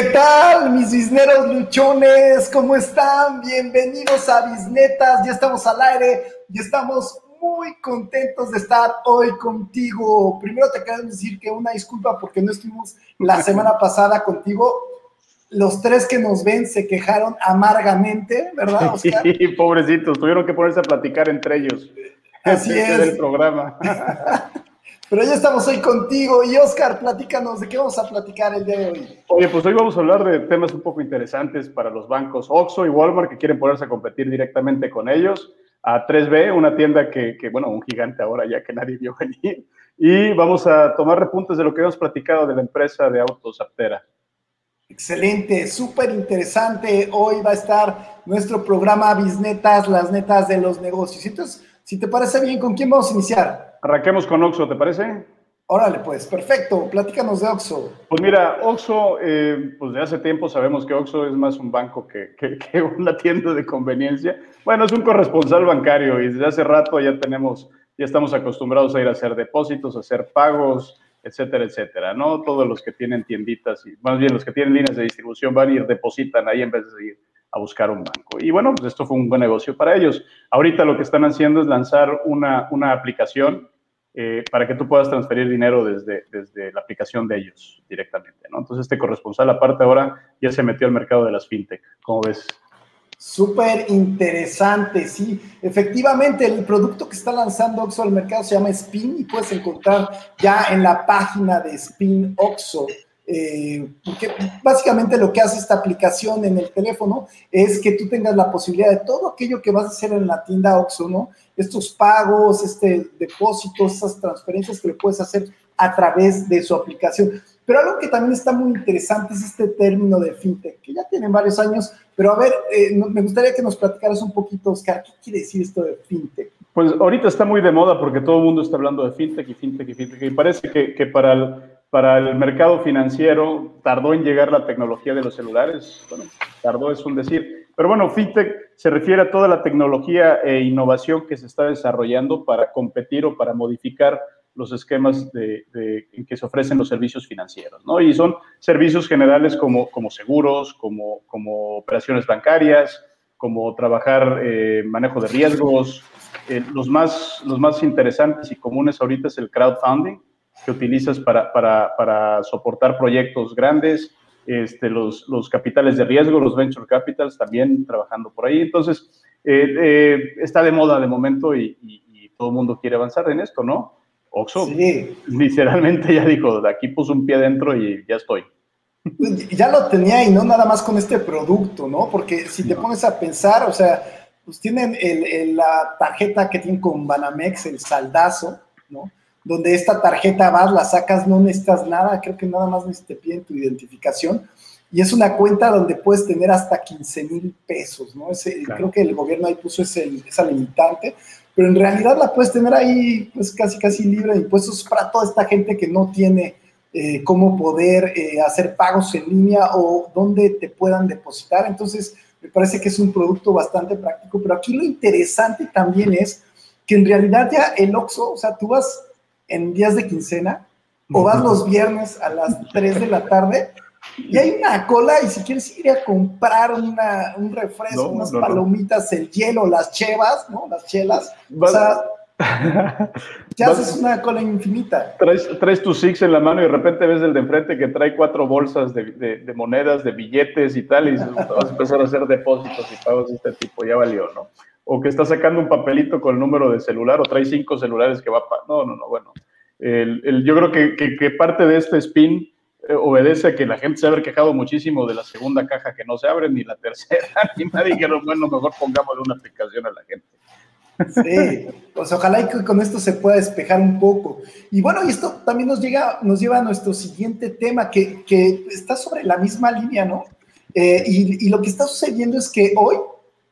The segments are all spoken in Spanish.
¿Qué tal, mis bisneros luchones? ¿Cómo están? Bienvenidos a Bisnetas. Ya estamos al aire y estamos muy contentos de estar hoy contigo. Primero te queremos decir que una disculpa porque no estuvimos la semana pasada contigo. Los tres que nos ven se quejaron amargamente, ¿verdad, Oscar? Sí, pobrecitos, tuvieron que ponerse a platicar entre ellos. Así es. Del programa. Pero ya estamos hoy contigo. Y Oscar, platícanos, ¿de qué vamos a platicar el día de hoy? Oye, pues hoy vamos a hablar de temas un poco interesantes para los bancos Oxxo y Walmart que quieren ponerse a competir directamente con ellos. A 3B, una tienda que, que, bueno, un gigante ahora ya que nadie vio venir. Y vamos a tomar repuntes de lo que hemos platicado de la empresa de autos Aptera. Excelente, súper interesante. Hoy va a estar nuestro programa Bisnetas, las netas de los negocios. Entonces, si te parece bien, ¿con quién vamos a iniciar? Arranquemos con Oxo, ¿te parece? Órale, pues, perfecto. Platícanos de Oxo. Pues mira, Oxo, eh, pues de hace tiempo sabemos que Oxo es más un banco que, que, una tienda de conveniencia. Bueno, es un corresponsal bancario y desde hace rato ya tenemos, ya estamos acostumbrados a ir a hacer depósitos, a hacer pagos, etcétera, etcétera, ¿no? Todos los que tienen tienditas y más bien los que tienen líneas de distribución van y depositan ahí en vez de ir a buscar un banco. Y bueno, pues esto fue un buen negocio para ellos. Ahorita lo que están haciendo es lanzar una, una aplicación eh, para que tú puedas transferir dinero desde, desde la aplicación de ellos directamente, ¿no? Entonces este corresponsal aparte ahora ya se metió al mercado de las fintech. ¿Cómo ves? Súper interesante, sí. Efectivamente, el producto que está lanzando Oxo al mercado se llama Spin y puedes encontrar ya en la página de Spin Oxo eh, porque básicamente lo que hace esta aplicación en el teléfono es que tú tengas la posibilidad de todo aquello que vas a hacer en la tienda Oxxo, ¿no? Estos pagos, este depósitos, esas transferencias que le puedes hacer a través de su aplicación. Pero algo que también está muy interesante es este término de fintech, que ya tiene varios años, pero a ver, eh, me gustaría que nos platicaras un poquito, Oscar, ¿qué quiere decir esto de fintech? Pues ahorita está muy de moda porque todo el mundo está hablando de fintech y fintech y fintech, y parece que, que para el para el mercado financiero tardó en llegar la tecnología de los celulares. Bueno, tardó es un decir. Pero bueno, FinTech se refiere a toda la tecnología e innovación que se está desarrollando para competir o para modificar los esquemas en que se ofrecen los servicios financieros, ¿no? Y son servicios generales como, seguros, como, como operaciones bancarias, como trabajar eh, manejo de riesgos. Eh, los, más, los más interesantes y comunes ahorita es el crowdfunding, que utilizas para, para, para soportar proyectos grandes, este, los, los, capitales de riesgo, los venture capitals también trabajando por ahí. Entonces, eh, eh, está de moda de momento y, y, todo el mundo quiere avanzar en esto, ¿no? Oxo, sí. literalmente ya dijo, de aquí puso un pie dentro y ya estoy. Ya lo tenía y no nada más con este producto, ¿no? Porque si te pones a pensar, o sea, pues tienen el, el, la tarjeta que tienen con Banamex, el saldazo, ¿no? Donde esta tarjeta vas, la sacas, no necesitas nada, creo que nada más te piden tu identificación. Y es una cuenta donde puedes tener hasta 15 mil pesos, ¿no? Creo que el gobierno ahí puso ese, esa limitante, pero en realidad la puedes tener ahí pues casi casi libre de impuestos para toda esta gente que no tiene eh, cómo poder eh, hacer pagos en línea o dónde te puedan depositar. Entonces, me parece que es un producto bastante práctico, pero aquí lo interesante también es que en realidad ya el OXO, o sea, tú vas en días de quincena o vas los viernes a las 3 de la tarde y hay una cola y si quieres ir a comprar una, un refresco, unas palomitas, el hielo, las chevas, ¿no? Las chelas. O sea, ya haces una cola infinita. Traes, traes tu Six en la mano y de repente ves el de enfrente que trae cuatro bolsas de, de, monedas, de billetes y tal, y vas a empezar a hacer depósitos y pagos de este tipo, ya valió, ¿no? O que está sacando un papelito con el número de celular o trae cinco celulares que va para... No, no, no, bueno. El, yo creo que, que, parte de este spin eh, obedece a que la gente se ha quejado muchísimo de la segunda caja que no se abre, ni la tercera, ni nadie dijeron, bueno, mejor pongámosle una aplicación a la gente. Sí, pues ojalá que con esto se pueda despejar un poco. Y bueno, y esto también nos, llega, nos lleva a nuestro siguiente tema, que, que está sobre la misma línea, ¿no? Eh, y, y, lo que está sucediendo es que hoy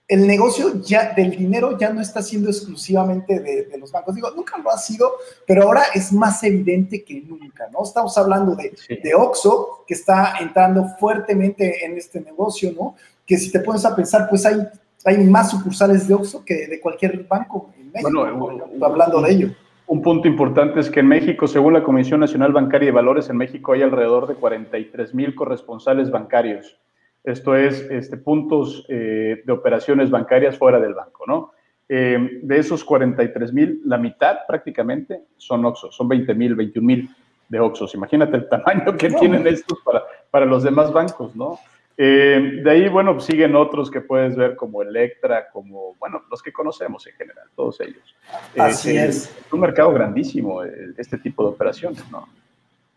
el negocio ya del dinero ya no está siendo exclusivamente de, los bancos. Digo, nunca lo ha sido, pero ahora es más evidente que nunca, ¿no? Estamos hablando de, de Oxxo, que está entrando fuertemente en este negocio, ¿no? Que si te pones a pensar, pues hay, hay más sucursales de Oxxo que de cualquier banco en México, bueno, hablando de ello. Un punto importante es que en México, según la Comisión Nacional Bancaria de Valores, en México hay alrededor de 43 mil corresponsales bancarios. Esto es este, puntos eh, de operaciones bancarias fuera del banco, ¿no? Eh, de esos 43 mil, la mitad prácticamente son Oxos, son 20 mil, 21 mil de Oxos. Imagínate el tamaño que tienen estos para, para los demás bancos, ¿no? Eh, de ahí, bueno, siguen otros que puedes ver como Electra, como, bueno, los que conocemos en general, todos ellos. Eh, Así es. Es un mercado grandísimo este tipo de operaciones, ¿no?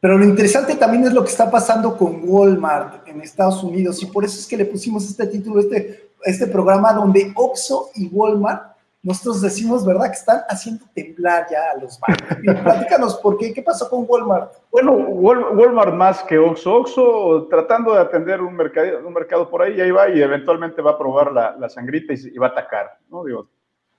Pero lo interesante también es lo que está pasando con Walmart en Estados Unidos y por eso es que le pusimos este título, este, este programa donde Oxxo y Walmart nosotros decimos, ¿verdad?, que están haciendo temblar ya a los bancos. platícanos, ¿por qué? ¿Qué pasó con Walmart? Bueno, Walmart más que Oxxo. Oxxo tratando de atender un mercado, un mercado por ahí, ahí va y eventualmente va a probar la, la sangrita y, va a atacar, ¿no? Digo,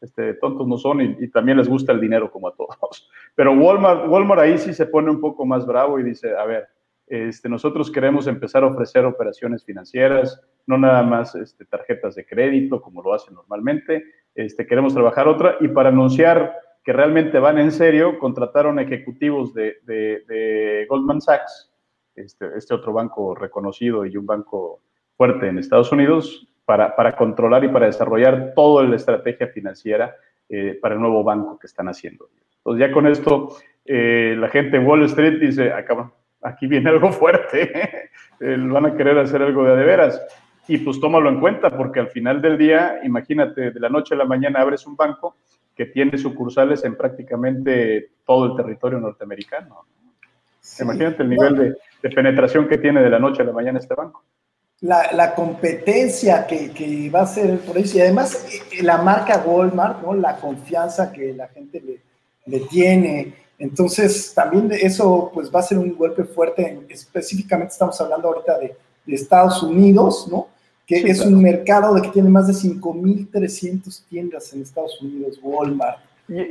este, tontos no son y, también les gusta el dinero como a todos. Pero Walmart, Walmart ahí sí se pone un poco más bravo y dice, a ver, este, nosotros queremos empezar a ofrecer operaciones financieras, no nada más este, tarjetas de crédito como lo hacen normalmente, este, queremos trabajar otra y para anunciar que realmente van en serio, contrataron ejecutivos de, Goldman Sachs, este, este, otro banco reconocido y un banco fuerte en Estados Unidos, para, para controlar y para desarrollar toda la estrategia financiera eh, para el nuevo banco que están haciendo. Entonces ya con esto, eh, la gente en Wall Street dice, acá, aquí viene algo fuerte, eh, van a querer hacer algo de de veras y pues tómalo en cuenta, porque al final del día, imagínate, de la noche a la mañana abres un banco que tiene sucursales en prácticamente todo el territorio norteamericano. Imagínate el nivel de, penetración que tiene de la noche a la mañana este banco. La, competencia que, va a ser por eso, y además eh, la marca Walmart, ¿no? la confianza que la gente le, le tiene. Entonces, también eso pues va a ser un golpe fuerte. Específicamente estamos hablando ahorita de, de Estados Unidos, ¿no? que es un mercado de que tiene más de 5.300 tiendas en Estados Unidos, Walmart.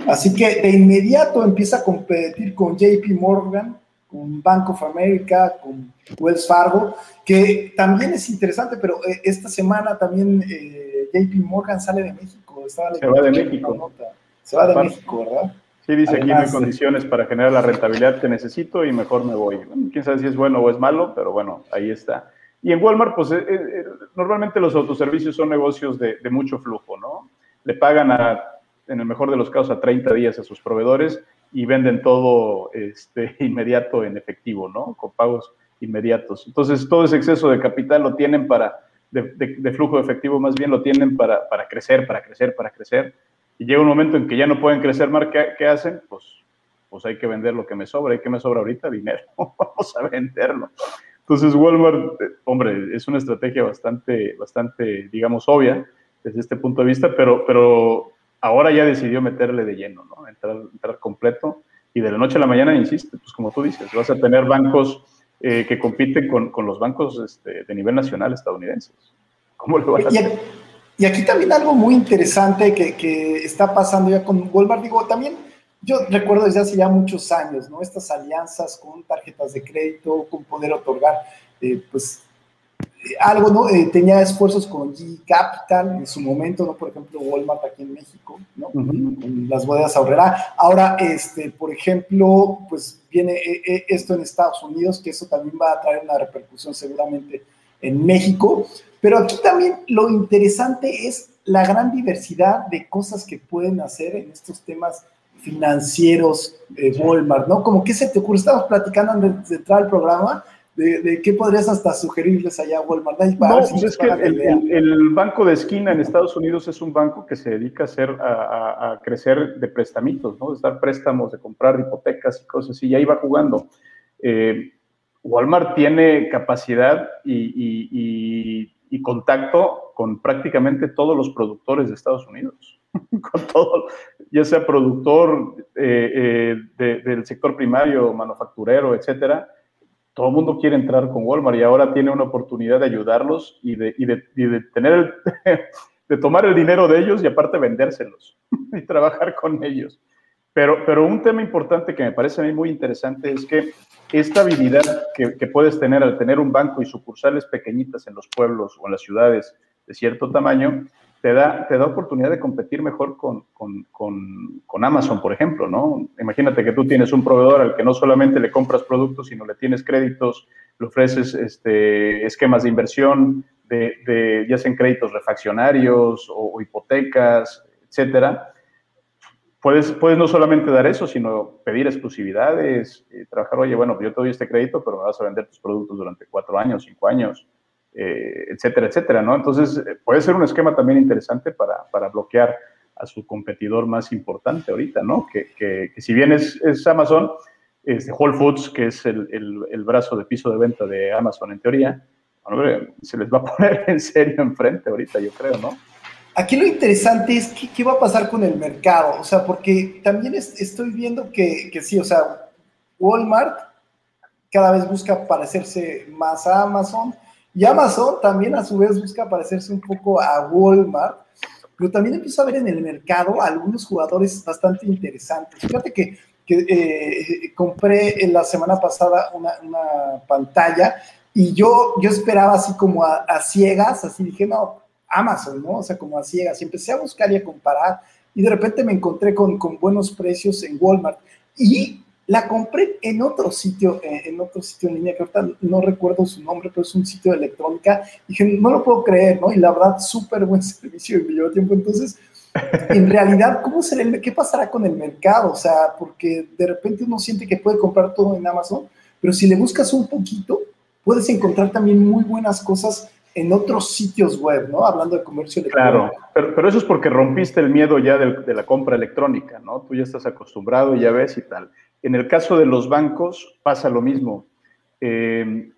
Así que de inmediato empieza a competir con JP Morgan, con Bank of America, con Wells Fargo, que también es interesante, pero eh, esta semana también eh, JP Morgan sale de México. Se va de México. Se va de México, ¿verdad? Sí, dice aquí no hay condiciones para generar la rentabilidad que necesito y mejor me voy. quién sabe si es bueno o es malo, pero bueno, ahí está. Y en Walmart, pues eh, eh, normalmente los autoservicios son negocios de, mucho flujo, ¿no? Le pagan a, en el mejor de los casos, a 30 días a sus proveedores y venden todo este, inmediato en efectivo, ¿no? Con pagos inmediatos. Entonces, todo ese exceso de capital lo tienen para, de, flujo de efectivo más bien lo tienen para, para, crecer, para crecer, para crecer. Y llega un momento en que ya no pueden crecer más, ¿qué, hacen? Pues, pues hay que vender lo que me sobra. ¿Y qué me sobra ahorita? Dinero. Vamos a venderlo. Entonces, Walmart, eh, hombre, es una estrategia bastante, bastante, digamos, obvia desde este punto de vista, pero, pero ahora ya decidió meterle de lleno, ¿no? Entrar, entrar completo y de la noche a la mañana, insiste, pues como tú dices, vas a tener bancos eh, que compiten con, con los bancos este, de nivel nacional estadounidenses. ¿Cómo le van a hacer? Y aquí también algo muy interesante que, que está pasando ya con Walmart, digo, también yo recuerdo desde hace ya muchos años, ¿no? Estas alianzas con tarjetas de crédito, con poder otorgar, eh, pues, algo, ¿no? Eh, tenía esfuerzos con G Capital en su momento, ¿no? Por ejemplo, Walmart aquí en México, ¿no? Con las bodegas ahorrera. Ahora, este, por ejemplo, pues viene esto en Estados Unidos, que eso también va a traer una repercusión seguramente en México. Pero aquí también lo interesante es la gran diversidad de cosas que pueden hacer en estos temas financieros de Walmart, ¿no? Como que se te ocurre, estábamos platicando antes de entrar al programa, de, qué podrías hasta sugerirles allá a Walmart. no, pues es que el, banco de esquina en Estados Unidos es un banco que se dedica a, hacer, a, crecer de prestamitos, ¿no? De dar préstamos, de comprar hipotecas y cosas así, y ahí va jugando. Eh, Walmart tiene capacidad y, y contacto con prácticamente todos los productores de Estados Unidos. con todo, ya sea productor eh, eh, del sector primario, manufacturero, etcétera, todo el mundo quiere entrar con Walmart y ahora tiene una oportunidad de ayudarlos y de, y de, tener de tomar el dinero de ellos y aparte vendérselos y trabajar con ellos. Pero, pero un tema importante que me parece a mí muy interesante es que esta habilidad que, que puedes tener al tener un banco y sucursales pequeñitas en los pueblos o en las ciudades de cierto tamaño, te da, te da oportunidad de competir mejor con, con, con, Amazon, por ejemplo, ¿no? Imagínate que tú tienes un proveedor al que no solamente le compras productos, sino le tienes créditos, le ofreces este, esquemas de inversión, de, de ya sean créditos refaccionarios o, hipotecas, etcétera. Puedes, puedes no solamente dar eso, sino pedir exclusividades, eh, trabajar, oye, bueno, yo te doy este crédito, pero me vas a vender tus productos durante cuatro años, cinco años, eh, etcétera, etcétera, ¿no? Entonces, eh, puede ser un esquema también interesante para, para bloquear a su competidor más importante ahorita, ¿no? Que, que, si bien es, es Amazon, es Whole Foods, que es el, el, brazo de piso de venta de Amazon en teoría, se les va a poner en serio enfrente ahorita, yo creo, ¿no? Aquí lo interesante es qué, qué va a pasar con el mercado, o sea, porque también estoy viendo que, que sí, o sea, Walmart cada vez busca parecerse más a Amazon, y Amazon también a su vez busca parecerse un poco a Walmart, pero también empiezo a ver en el mercado algunos jugadores bastante interesantes. Fíjate que, que eh, compré en la semana pasada una, una, pantalla y yo, yo esperaba así como a, ciegas, así dije, no, Amazon, ¿no? O sea, como a ciegas. Y empecé a buscar y a comparar y de repente me encontré con, con buenos precios en Walmart. Y la compré en otro sitio, eh, en otro sitio en línea, que ahorita no recuerdo su nombre, pero es un sitio de electrónica. Y dije, no lo puedo creer, ¿no? Y la verdad, súper buen servicio y me llevó tiempo. Entonces, en realidad, ¿cómo será el, qué pasará con el mercado? O sea, porque de repente uno siente que puede comprar todo en Amazon, pero si le buscas un poquito, puedes encontrar también muy buenas cosas en otros sitios web, ¿no? Hablando de comercio electrónico. Claro, pero, pero eso es porque rompiste el miedo ya de, de, la compra electrónica, ¿no? Tú ya estás acostumbrado, ya ves y tal. En el caso de los bancos pasa lo mismo. Eh,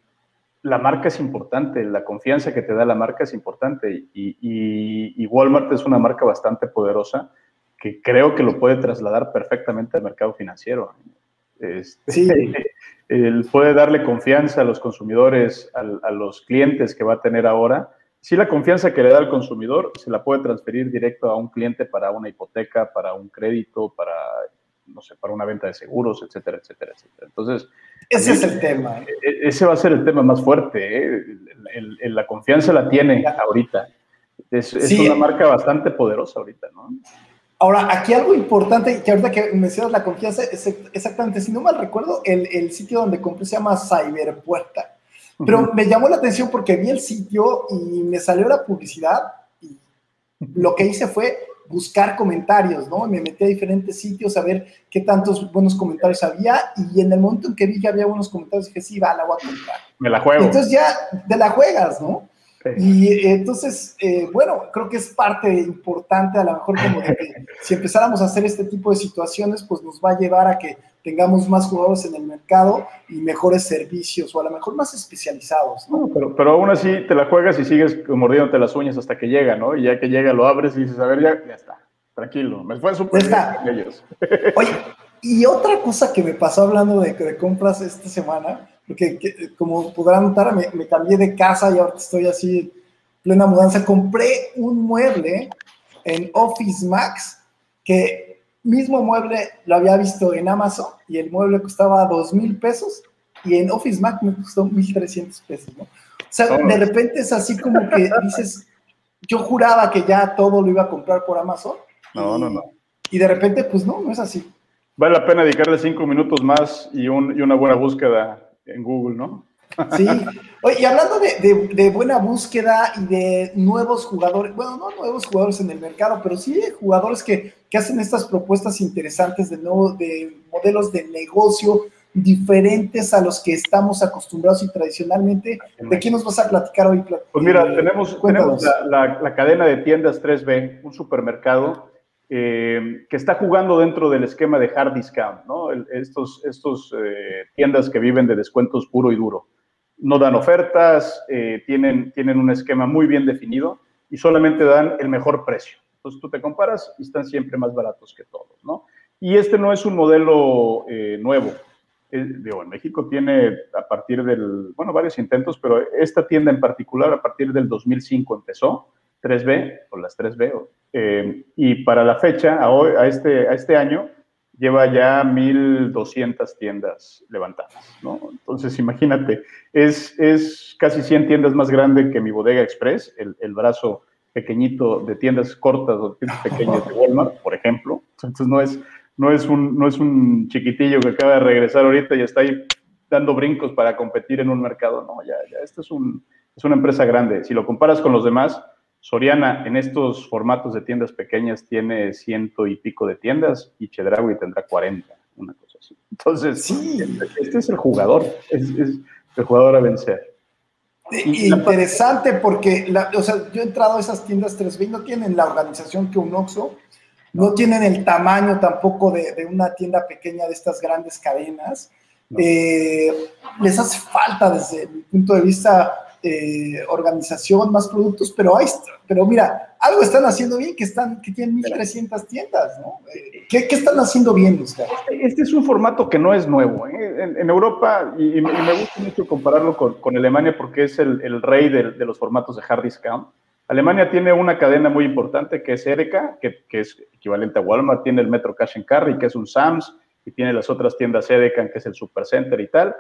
la marca es importante, la confianza que te da la marca es importante y, Walmart es una marca bastante poderosa que creo que lo puede trasladar perfectamente al mercado financiero. Este, sí. Él puede darle confianza a los consumidores, a, los clientes que va a tener ahora. Si la confianza que le da al consumidor se la puede transferir directo a un cliente para una hipoteca, para un crédito, para no sé, para una venta de seguros, etcétera, etcétera, etcétera. Entonces, ese es el tema. E, e, ese va a ser el tema más fuerte. ¿eh? la confianza la tiene ahorita. Es, una marca bastante poderosa ahorita, ¿no? Ahora, aquí algo importante, que ahorita que mencionas la confianza, es exactamente, si no mal recuerdo, el, el sitio donde compré se llama Cyberpuerta. Pero me llamó la atención porque vi el sitio y me salió la publicidad y lo que hice fue buscar comentarios, ¿no? Me metí a diferentes sitios a ver qué tantos buenos comentarios había y en el momento en que vi que había buenos comentarios dije, sí, va, la voy a comprar. Me la juego. Entonces ya te la juegas, ¿no? Y eh, entonces, eh, bueno, creo que es parte importante, a lo mejor como de que si empezáramos a hacer este tipo de situaciones, pues nos va a llevar a que tengamos más jugadores en el mercado y mejores servicios, o a lo mejor más especializados, ¿no? pero, pero aún así te la juegas y sigues mordiéndote las uñas hasta que llega, ¿no? Y ya que llega lo abres y dices, a ver, ya, ya está, tranquilo, me fue súper bien ellos. Oye, y otra cosa que me pasó hablando de, de compras esta semana, porque como podrán notar, me, me, cambié de casa y ahora estoy así plena mudanza. Compré un mueble en Office Max que mismo mueble lo había visto en Amazon y el mueble costaba dos mil pesos y en Office Max me costó 1.300 pesos, ¿no? O sea, de repente es así como que dices, yo juraba que ya todo lo iba a comprar por Amazon. No, no, no. Y de repente, pues no, no es así. Vale la pena dedicarle cinco minutos más y, un, y una buena búsqueda en Google, ¿no? Sí. Oye, y hablando de, de, buena búsqueda y de nuevos jugadores, bueno, no nuevos jugadores en el mercado, pero sí jugadores que, que hacen estas propuestas interesantes de, nuevo, de modelos de negocio diferentes a los que estamos acostumbrados y tradicionalmente. ¿De quién nos vas a platicar hoy? Pues mira, eh, tenemos, tenemos la, la, cadena de tiendas 3B, un supermercado eh, que está jugando dentro del esquema de hard discount, ¿no? estos estos eh, tiendas que viven de descuentos puro y duro. No dan ofertas, eh, tienen, un esquema muy bien definido y solamente dan el mejor precio. Entonces tú te comparas y están siempre más baratos que todos, ¿no? Y este no es un modelo nuevo. digo, en México tiene a partir del, bueno, varios intentos, pero esta tienda en particular a partir del 2005 empezó 3B, o las 3B, eh, y para la fecha, a, hoy, a, este, a este año, lleva ya 1.200 tiendas levantadas, ¿no? Entonces, imagínate, es, es casi 100 tiendas más grande que mi Bodega Express, el, el brazo pequeñito de tiendas cortas o tiendas pequeñas de Walmart, por ejemplo. Entonces no es, no es, un, no es un chiquitillo que acaba de regresar ahorita y está ahí dando brincos para competir en un mercado. No, ya, ya, esto es, un, es una empresa grande. Si lo comparas con los demás, Soriana en estos formatos de tiendas pequeñas tiene ciento y pico de tiendas y Chedraui tendrá 40, una cosa así. Entonces, sí. este es el jugador, es, es el jugador a vencer. Interesante porque, o sea, yo he entrado a esas tiendas 3B y no tienen la organización que un Oxxo, no tienen el tamaño tampoco de, una tienda pequeña de estas grandes cadenas. Eh, les hace falta desde mi punto de vista eh, organización, más productos, pero, hay, pero mira, algo están haciendo bien que, están, que tienen 1.300 tiendas, ¿no? Eh, ¿qué, ¿qué, están haciendo bien, Oscar? Este es un formato que no es nuevo. ¿eh? En, Europa, y, me gusta mucho compararlo con, con Alemania porque es el, el rey de, los formatos de hard discount. Alemania tiene una cadena muy importante que es Edeka, que, que, es equivalente a Walmart, tiene el Metro Cash and Carry, que es un Sams, y tiene las otras tiendas Edeka, que es el Supercenter y tal.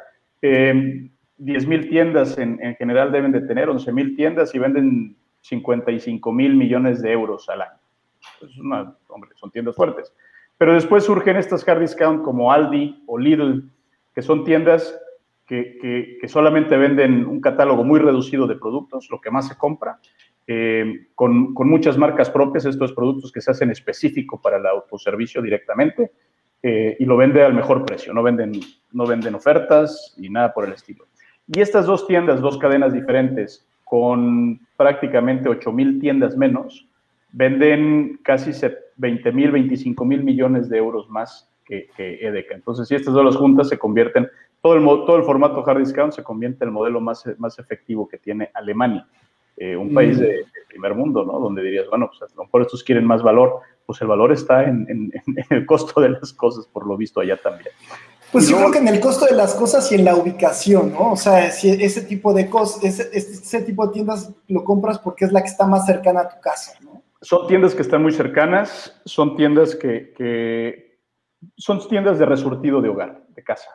10 mil tiendas en, en, general deben de tener, 11 mil tiendas y venden 55 mil millones de euros al año. Es una, hombre, son tiendas fuertes. Pero después surgen estas hard discount como Aldi o Lidl, que son tiendas que, que, que solamente venden un catálogo muy reducido de productos, lo que más se compra, eh, con, con, muchas marcas propias, estos productos que se hacen específico para el autoservicio directamente, eh, y lo vende al mejor precio, no venden, no venden ofertas y nada por el estilo. Y estas dos tiendas, dos cadenas diferentes, con prácticamente 8 mil tiendas menos, venden casi 20 mil, 25 mil millones de euros más que, que, Edeka. Entonces, si estas dos las juntas se convierten, todo el, todo el formato hard discount se convierte en el modelo más, más efectivo que tiene Alemania, eh, un país de, de, primer mundo, ¿no? Donde dirías, bueno, pues a lo mejor estos quieren más valor, pues el valor está en, en, en el costo de las cosas, por lo visto allá también. Pues yo creo que en el costo de las cosas y en la ubicación, ¿no? O sea, si ese tipo de cosas, ese, ese, tipo de tiendas lo compras porque es la que está más cercana a tu casa, ¿no? Son tiendas que están muy cercanas, son tiendas que, que son tiendas de resurtido de hogar, de casa,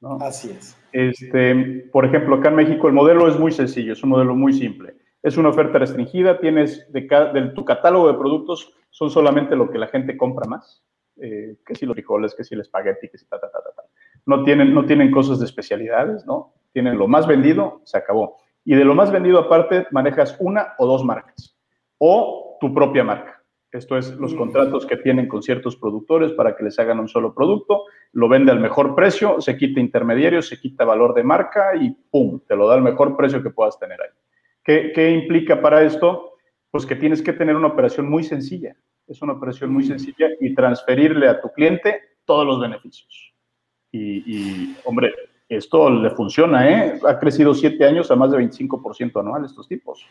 ¿no? Así es. Este, por ejemplo, acá en México el modelo es muy sencillo, es un modelo muy simple. Es una oferta restringida, tienes de, de tu catálogo de productos, son solamente lo que la gente compra más. Eh, que si los frijoles, que si el espagueti, que si ta, ta, ta, ta, ta no tienen, no tienen cosas de especialidades, ¿no? Tienen lo más vendido, se acabó. Y de lo más vendido aparte, manejas una o dos marcas o tu propia marca. Esto es los contratos que tienen con ciertos productores para que les hagan un solo producto, lo vende al mejor precio, se quita intermediarios, se quita valor de marca y ¡pum! Te lo da al mejor precio que puedas tener ahí. ¿Qué, ¿Qué, implica para esto? Pues que tienes que tener una operación muy sencilla. Es una operación muy sencilla y transferirle a tu cliente todos los beneficios. Y, y, hombre, esto le funciona, ¿eh? Ha crecido siete años a más de 25% anual estos tipos.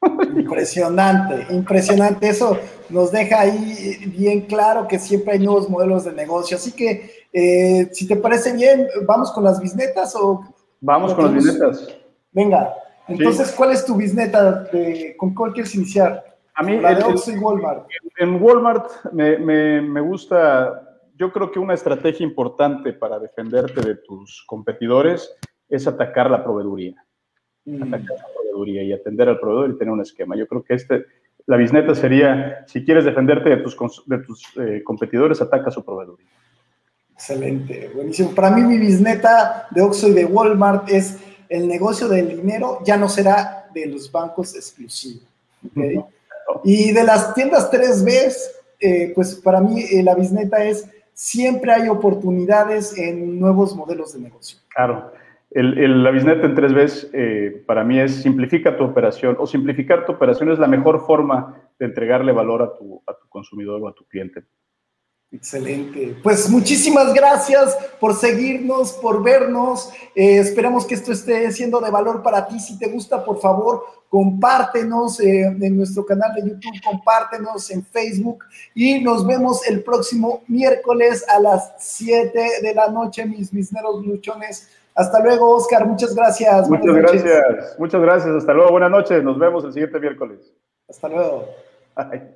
Impresionante, impresionante. Eso nos deja ahí bien claro que siempre hay nuevos modelos de negocio. Así que, eh, si te parece bien, ¿vamos con las bisnetas o...? Vamos con las bisnetas. Venga, entonces, sí. ¿cuál es tu bisneta? De, ¿Con cuál quieres iniciar? A mí, La de Oxxo y Walmart. En Walmart me, me, me gusta yo creo que una estrategia importante para defenderte de tus competidores es atacar la proveeduría. Mm. Atacar la proveeduría y atender al proveedor y tener un esquema. Yo creo que este, la bisneta sería, si quieres defenderte de tus, de tus eh, competidores, ataca su proveeduría. Excelente, buenísimo. Para mí mi bisneta de Oxxo y de Walmart es el negocio del dinero ya no será de los bancos exclusivos. ¿okay? Uh -huh. Y de las tiendas 3B, eh, pues para mí eh, la bisneta es siempre hay oportunidades en nuevos modelos de negocio. Claro. El, la bisneta en tres veces eh, para mí es simplifica tu operación o simplificar tu operación es la mejor forma de entregarle valor a tu, a tu consumidor o a tu cliente. Excelente. Pues muchísimas gracias por seguirnos, por vernos. Eh, esperamos que esto esté siendo de valor para ti. Si te gusta, por favor, compártenos eh, en nuestro canal de YouTube, compártenos en Facebook y nos vemos el próximo miércoles a las 7 de la noche, mis misneros luchones. Hasta luego, Oscar. Muchas gracias. Muchas gracias. Muchas gracias. Hasta luego. Buenas noches. Nos vemos el siguiente miércoles. Hasta luego. Bye.